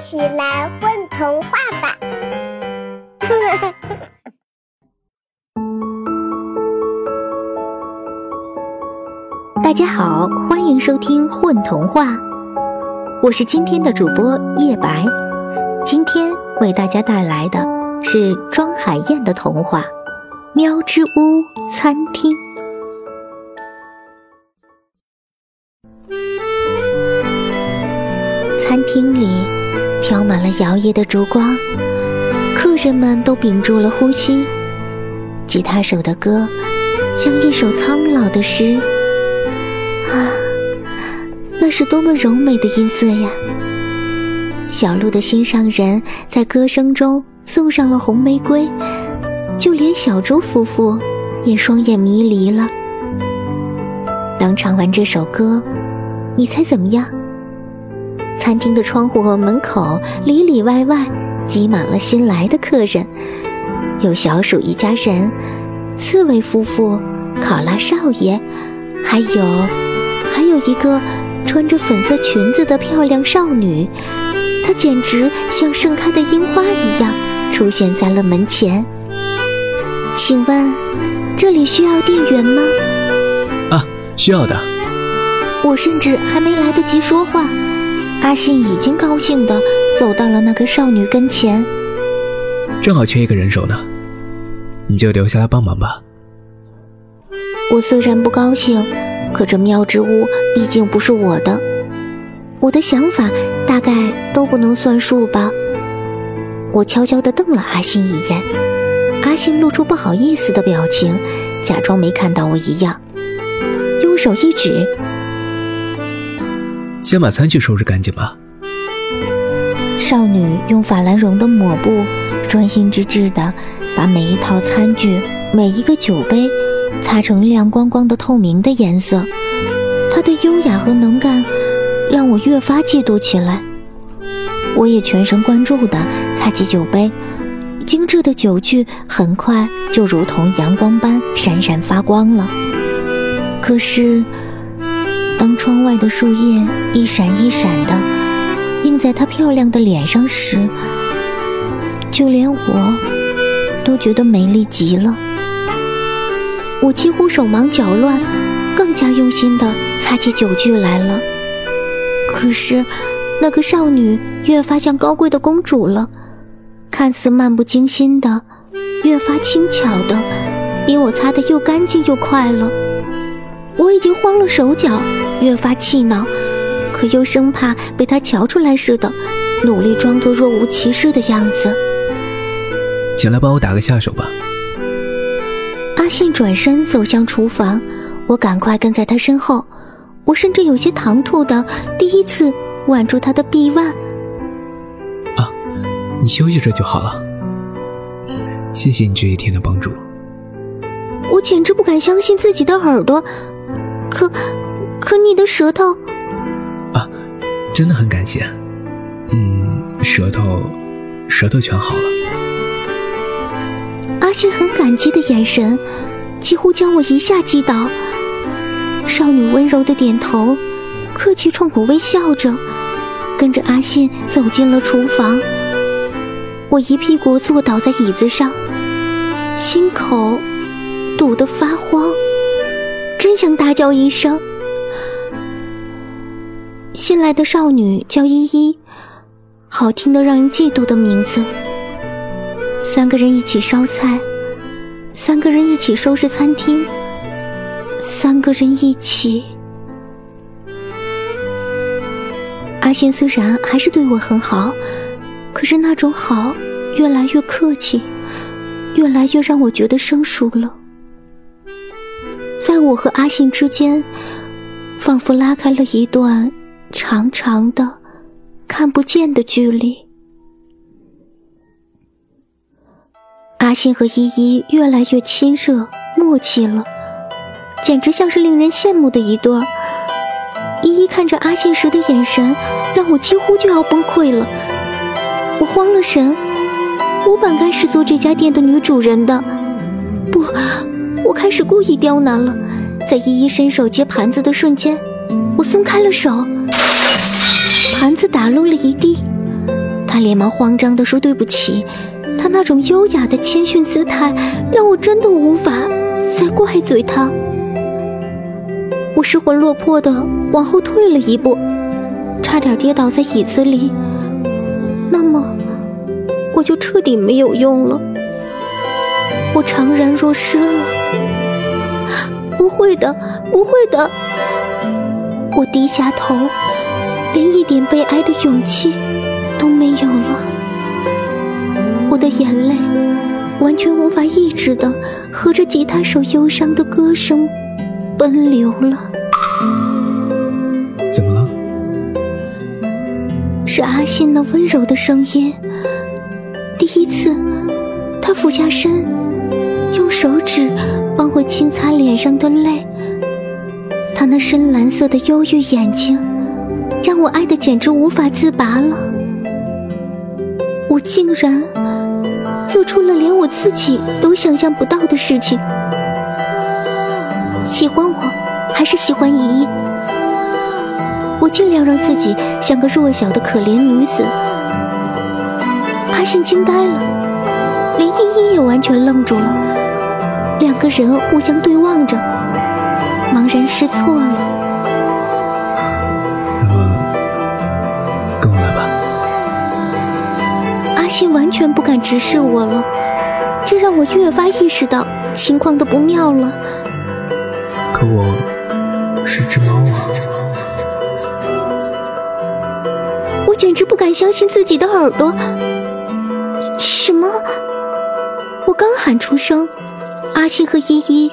起来混童话吧！大家好，欢迎收听《混童话》，我是今天的主播叶白。今天为大家带来的是庄海燕的童话《喵之屋餐厅》。餐厅里飘满了摇曳的烛光，客人们都屏住了呼吸。吉他手的歌像一首苍老的诗，啊，那是多么柔美的音色呀！小鹿的心上人在歌声中送上了红玫瑰，就连小猪夫妇也双眼迷离了。当唱完这首歌，你猜怎么样？餐厅的窗户和门口里里外外挤满了新来的客人，有小鼠一家人、刺猬夫妇、考拉少爷，还有还有一个穿着粉色裙子的漂亮少女，她简直像盛开的樱花一样出现在了门前。请问，这里需要店员吗？啊，需要的。我甚至还没来得及说话。阿信已经高兴地走到了那个少女跟前，正好缺一个人手呢，你就留下来帮忙吧。我虽然不高兴，可这妙之屋毕竟不是我的，我的想法大概都不能算数吧。我悄悄地瞪了阿信一眼，阿信露出不好意思的表情，假装没看到我一样，用手一指。先把餐具收拾干净吧。少女用法兰绒的抹布，专心致志地把每一套餐具、每一个酒杯擦成亮光光的透明的颜色。她的优雅和能干让我越发嫉妒起来。我也全神贯注地擦起酒杯，精致的酒具很快就如同阳光般闪闪发光了。可是。当窗外的树叶一闪一闪的映在她漂亮的脸上时，就连我都觉得美丽极了。我几乎手忙脚乱，更加用心的擦起酒具来了。可是，那个少女越发像高贵的公主了，看似漫不经心的，越发轻巧的，比我擦得又干净又快了。我已经慌了手脚。越发气恼，可又生怕被他瞧出来似的，努力装作若无其事的样子。请来帮我打个下手吧。阿信转身走向厨房，我赶快跟在他身后。我甚至有些唐突的第一次挽住他的臂弯。啊，你休息着就好了。谢谢你这一天的帮助。我简直不敢相信自己的耳朵，可。可你的舌头，啊，真的很感谢。嗯，舌头，舌头全好了。阿信很感激的眼神，几乎将我一下击倒。少女温柔的点头，客气冲我微笑着，跟着阿信走进了厨房。我一屁股坐倒在椅子上，心口堵得发慌，真想大叫一声。新来的少女叫依依，好听的让人嫉妒的名字。三个人一起烧菜，三个人一起收拾餐厅，三个人一起。阿信虽然还是对我很好，可是那种好越来越客气，越来越让我觉得生疏了。在我和阿信之间，仿佛拉开了一段。长长的、看不见的距离。阿信和依依越来越亲热、默契了，简直像是令人羡慕的一对儿。依依看着阿信时的眼神，让我几乎就要崩溃了。我慌了神，我本该是做这家店的女主人的，不，我开始故意刁难了。在依依伸手接盘子的瞬间，我松开了手。盘子打落了一地，他连忙慌张地说对不起，他那种优雅的谦逊姿态，让我真的无法再怪罪他。我失魂落魄地往后退了一步，差点跌倒在椅子里。那么，我就彻底没有用了，我怅然若失了。不会的，不会的。我低下头，连一点悲哀的勇气都没有了。我的眼泪完全无法抑制的，和着吉他手忧伤的歌声奔流了。怎么了？是阿信那温柔的声音。第一次，他俯下身，用手指帮我轻擦脸上的泪。他那深蓝色的忧郁眼睛，让我爱的简直无法自拔了。我竟然做出了连我自己都想象不到的事情。喜欢我，还是喜欢依依？我尽量让自己像个弱小的可怜女子。阿信惊呆了，连依依也完全愣住了，两个人互相对望着。茫然失措了。那么，跟我来吧。阿信完全不敢直视我了，这让我越发意识到情况的不妙了。可我是只猫啊！我简直不敢相信自己的耳朵。什么？我刚喊出声，阿信和依依。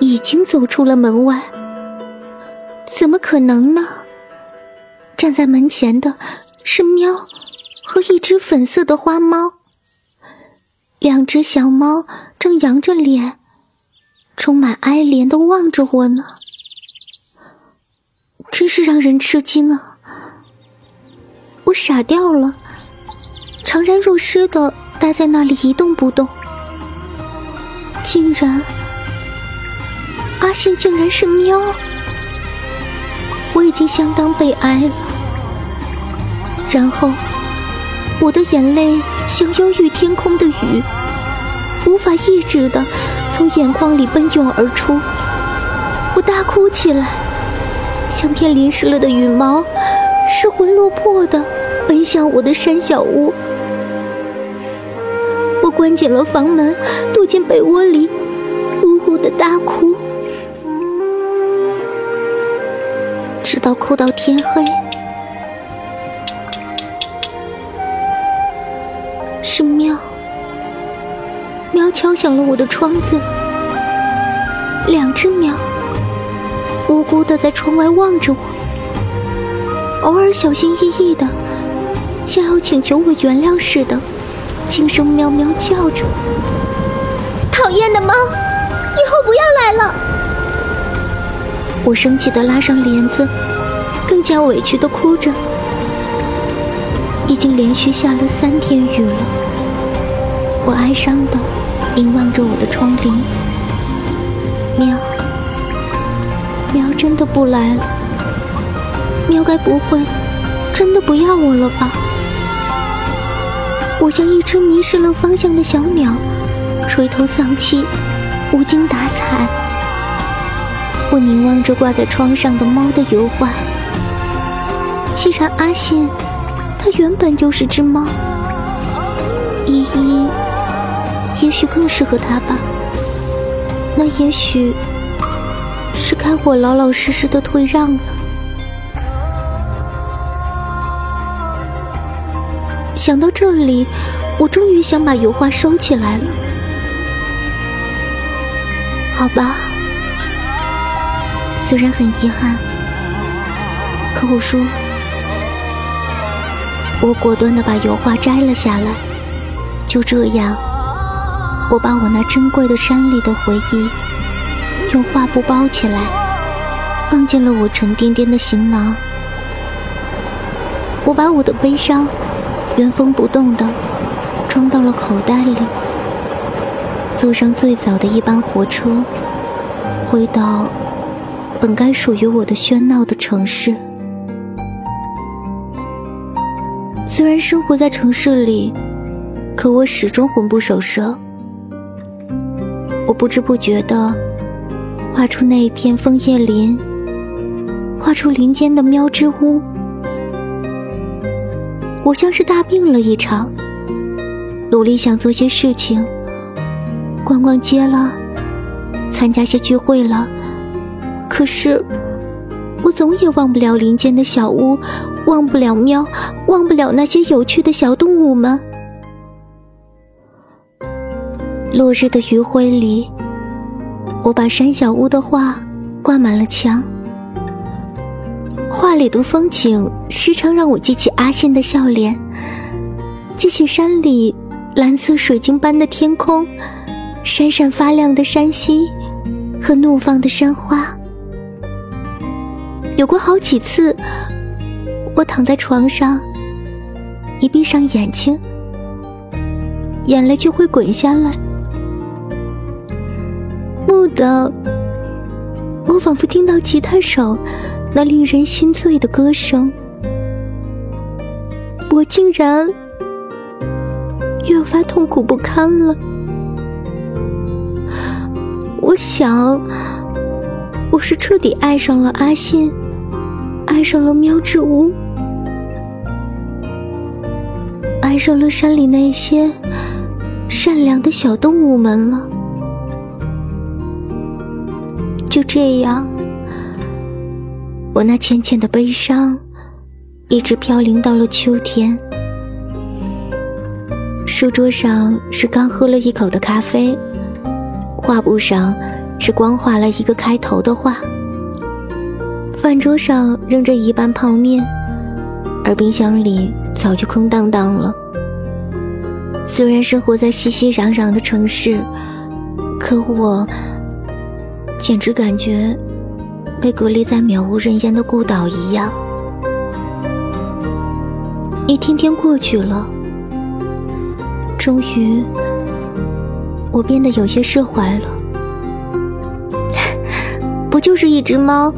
已经走出了门外，怎么可能呢？站在门前的是喵和一只粉色的花猫，两只小猫正扬着脸，充满哀怜的望着我呢，真是让人吃惊啊！我傻掉了，怅然若失的待在那里一动不动，竟然。阿信竟然是喵，我已经相当悲哀了。然后，我的眼泪像忧郁天空的雨，无法抑制的从眼眶里奔涌而出。我大哭起来，像片淋湿了的羽毛，失魂落魄的奔向我的山小屋。我关紧了房门，躲进被窝里，呜呜的大哭。直到哭到天黑，是喵，喵敲响了我的窗子。两只喵无辜的在窗外望着我，偶尔小心翼翼的，像要请求我原谅似的，轻声喵喵叫着：“讨厌的猫，以后不要来了。”我生气的拉上帘子，更加委屈的哭着。已经连续下了三天雨了，我哀伤的凝望着我的窗棂。喵，喵真的不来了。喵该不会真的不要我了吧？我像一只迷失了方向的小鸟，垂头丧气，无精打采。我凝望着挂在窗上的猫的油画，既然阿信，他原本就是只猫，依依，也许更适合他吧。那也许是该我老老实实的退让了。想到这里，我终于想把油画收起来了。好吧。虽然很遗憾，可我说，我果断的把油画摘了下来。就这样，我把我那珍贵的山里的回忆用画布包起来，放进了我沉甸甸的行囊。我把我的悲伤原封不动的装到了口袋里，坐上最早的一班火车，回到。本该属于我的喧闹的城市，虽然生活在城市里，可我始终魂不守舍。我不知不觉的画出那一片枫叶林，画出林间的喵之屋。我像是大病了一场，努力想做些事情，逛逛街了，参加些聚会了，可是我总也忘不了林间的小屋，忘不了喵，忘不了那些有趣的小动物们。落日的余晖里，我把山小屋的画挂满了墙。画里的风景时常让我记起阿信的笑脸，记起山里蓝色水晶般的天空、闪闪发亮的山溪和怒放的山花。有过好几次，我躺在床上，一闭上眼睛，眼泪就会滚下来。蓦地，我仿佛听到吉他手那令人心醉的歌声，我竟然越发痛苦不堪了。我想，我是彻底爱上了阿信，爱上了喵之屋，爱上了山里那些善良的小动物们了。就这样，我那浅浅的悲伤一直飘零到了秋天。书桌上是刚喝了一口的咖啡，画布上是光画了一个开头的画，饭桌上扔着一半泡面，而冰箱里早就空荡荡了。虽然生活在熙熙攘攘的城市，可我。简直感觉被隔离在渺无人烟的孤岛一样。一天天过去了，终于，我变得有些释怀了。不就是一只猫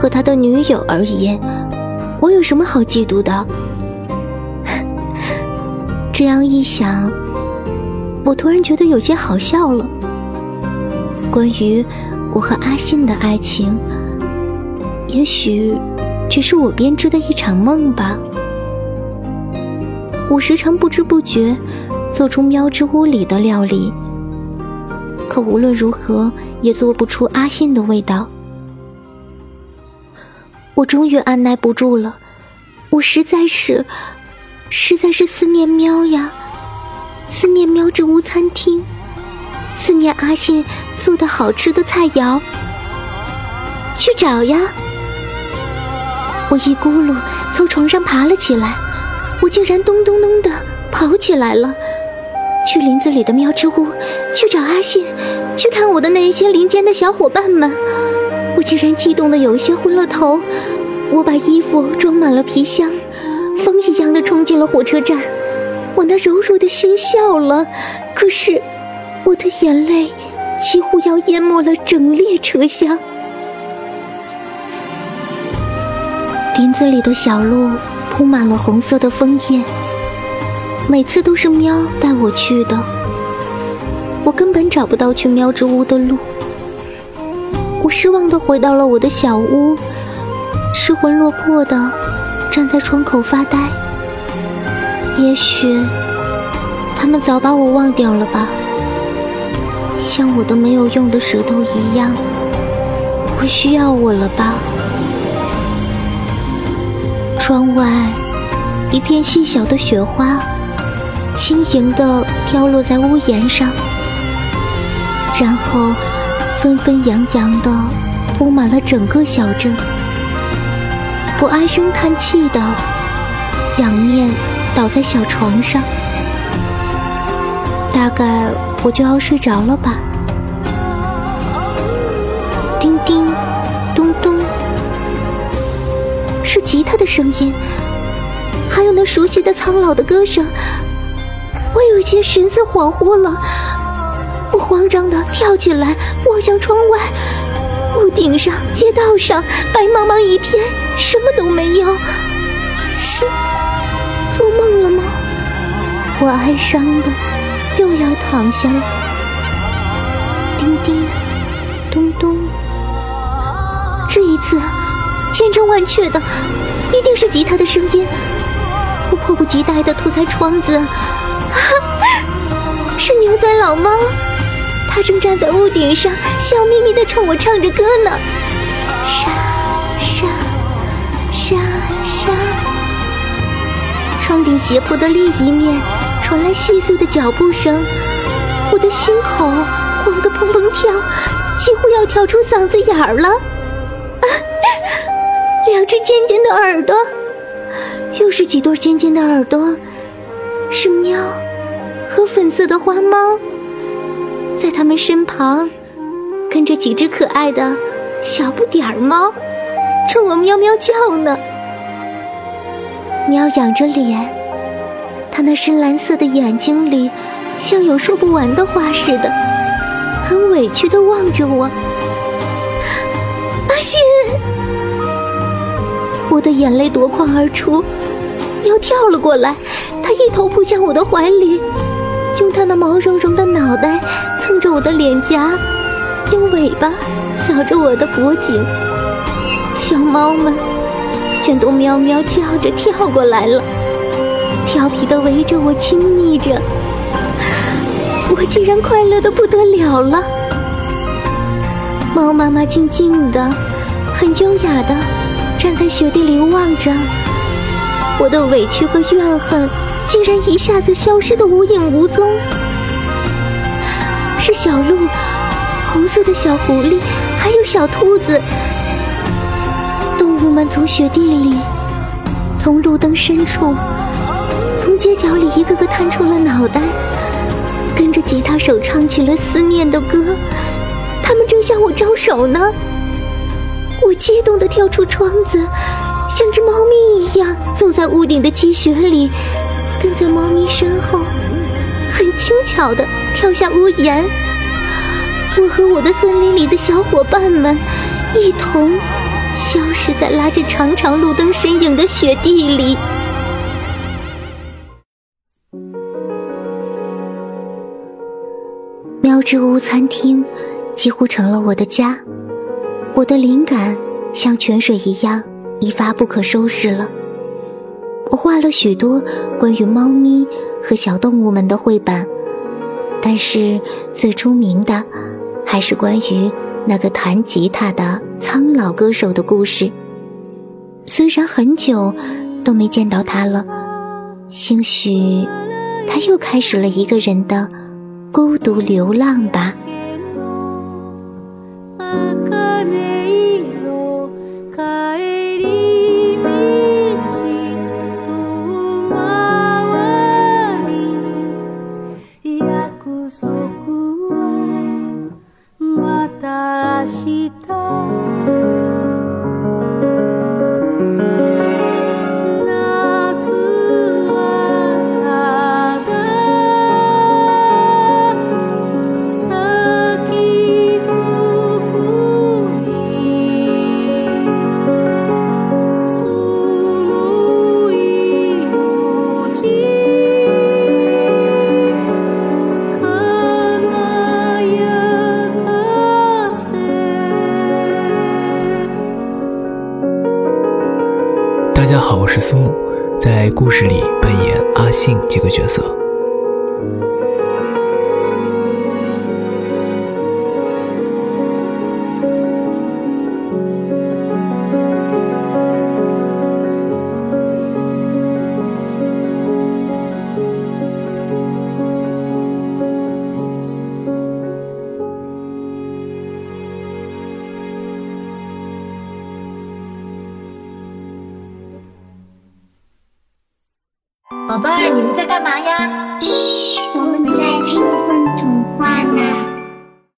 和他的女友而已，我有什么好嫉妒的？这样一想，我突然觉得有些好笑了。关于……我和阿信的爱情，也许只是我编织的一场梦吧。我时常不知不觉做出喵之屋里的料理，可无论如何也做不出阿信的味道。我终于按耐不住了，我实在是，实在是思念喵呀，思念喵之屋餐厅。思念阿信做的好吃的菜肴，去找呀！我一咕噜从床上爬了起来，我竟然咚咚咚的跑起来了，去林子里的喵之屋，去找阿信，去看我的那一些林间的小伙伴们。我竟然激动的有些昏了头，我把衣服装满了皮箱，风一样的冲进了火车站。我那柔弱的心笑了，可是。我的眼泪几乎要淹没了整列车厢。林子里的小路铺满了红色的枫叶，每次都是喵带我去的，我根本找不到去喵之屋的路。失望的回到了我的小屋，失魂落魄的站在窗口发呆。也许他们早把我忘掉了吧。像我的没有用的舌头一样，不需要我了吧？窗外一片细小的雪花，轻盈的飘落在屋檐上，然后纷纷扬扬的铺满了整个小镇。我唉声叹气的仰面倒在小床上，大概。我就要睡着了吧？叮叮，咚咚，是吉他的声音，还有那熟悉的苍老的歌声。我有些神色恍惚了，慌张的跳起来，望向窗外，屋顶上、街道上白茫茫一片，什么都没有。是，做梦了吗？我哀伤的又要躺下了。叮叮，咚咚，这一次千真万确的，一定是吉他的声音。我迫不及待的推开窗子，是牛仔老猫，他正站在屋顶上，笑眯眯的冲我唱着歌呢。沙沙沙沙，窗顶斜坡的另一面传来细碎的脚步声，我的心口慌得砰砰跳，几乎要跳出嗓子眼儿了。啊，两只尖尖的耳朵，又是几对尖尖的耳朵，是喵和粉色的花猫，在他们身旁跟着几只可爱的。小不点儿猫冲我喵喵叫呢，喵仰着脸，它那深蓝色的眼睛里像有说不完的话似的，很委屈的望着我。阿信，我的眼泪夺眶而出，喵跳了过来，它一头扑向我的怀里，用它那毛茸茸的脑袋蹭着我的脸颊，用尾巴。扫着我的脖颈，小猫们全都喵喵叫着跳过来了，调皮的围着我亲昵着，我竟然快乐的不得了了。猫妈妈静静的、很优雅的站在雪地里望着，我的委屈和怨恨竟然一下子消失的无影无踪。是小鹿，红色的小狐狸。还有小兔子，动物们从雪地里，从路灯深处，从街角里一个个探出了脑袋，跟着吉他手唱起了思念的歌。他们正向我招手呢。我激动地跳出窗子，像只猫咪一样走在屋顶的积雪里，跟在猫咪身后，很轻巧的跳下屋檐。我和我的森林里的小伙伴们一同消失在拉着长长路灯身影的雪地里。喵之屋餐厅几乎成了我的家，我的灵感像泉水一样一发不可收拾了。我画了许多关于猫咪和小动物们的绘本，但是最出名的。还是关于那个弹吉他的苍老歌手的故事。虽然很久都没见到他了，兴许他又开始了一个人的孤独流浪吧。大故事里扮演阿信这个角色。